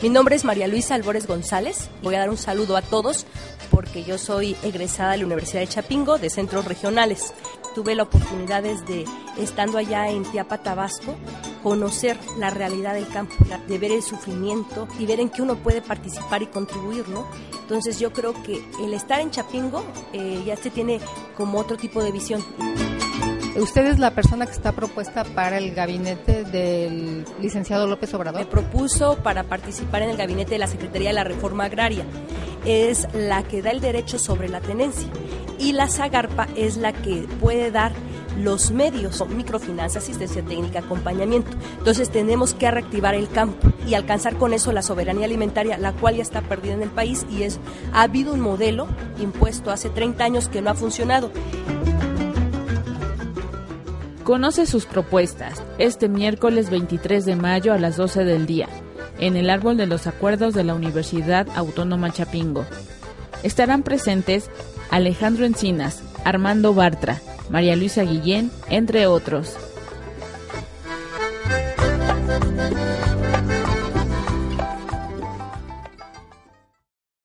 Mi nombre es María Luisa Albores González. Voy a dar un saludo a todos porque yo soy egresada de la Universidad de Chapingo, de centros regionales. Tuve la oportunidad desde estando allá en Tiapa, Tabasco, conocer la realidad del campo, de ver el sufrimiento y ver en qué uno puede participar y contribuir, ¿no? Entonces yo creo que el estar en Chapingo eh, ya se tiene como otro tipo de visión. Usted es la persona que está propuesta para el gabinete del licenciado López Obrador. Me propuso para participar en el gabinete de la Secretaría de la Reforma Agraria. Es la que da el derecho sobre la tenencia y la Zagarpa es la que puede dar los medios, microfinanza, asistencia técnica, acompañamiento. Entonces tenemos que reactivar el campo y alcanzar con eso la soberanía alimentaria, la cual ya está perdida en el país y es ha habido un modelo impuesto hace 30 años que no ha funcionado. Conoce sus propuestas este miércoles 23 de mayo a las 12 del día en el Árbol de los Acuerdos de la Universidad Autónoma Chapingo. Estarán presentes Alejandro Encinas, Armando Bartra, María Luisa Guillén, entre otros.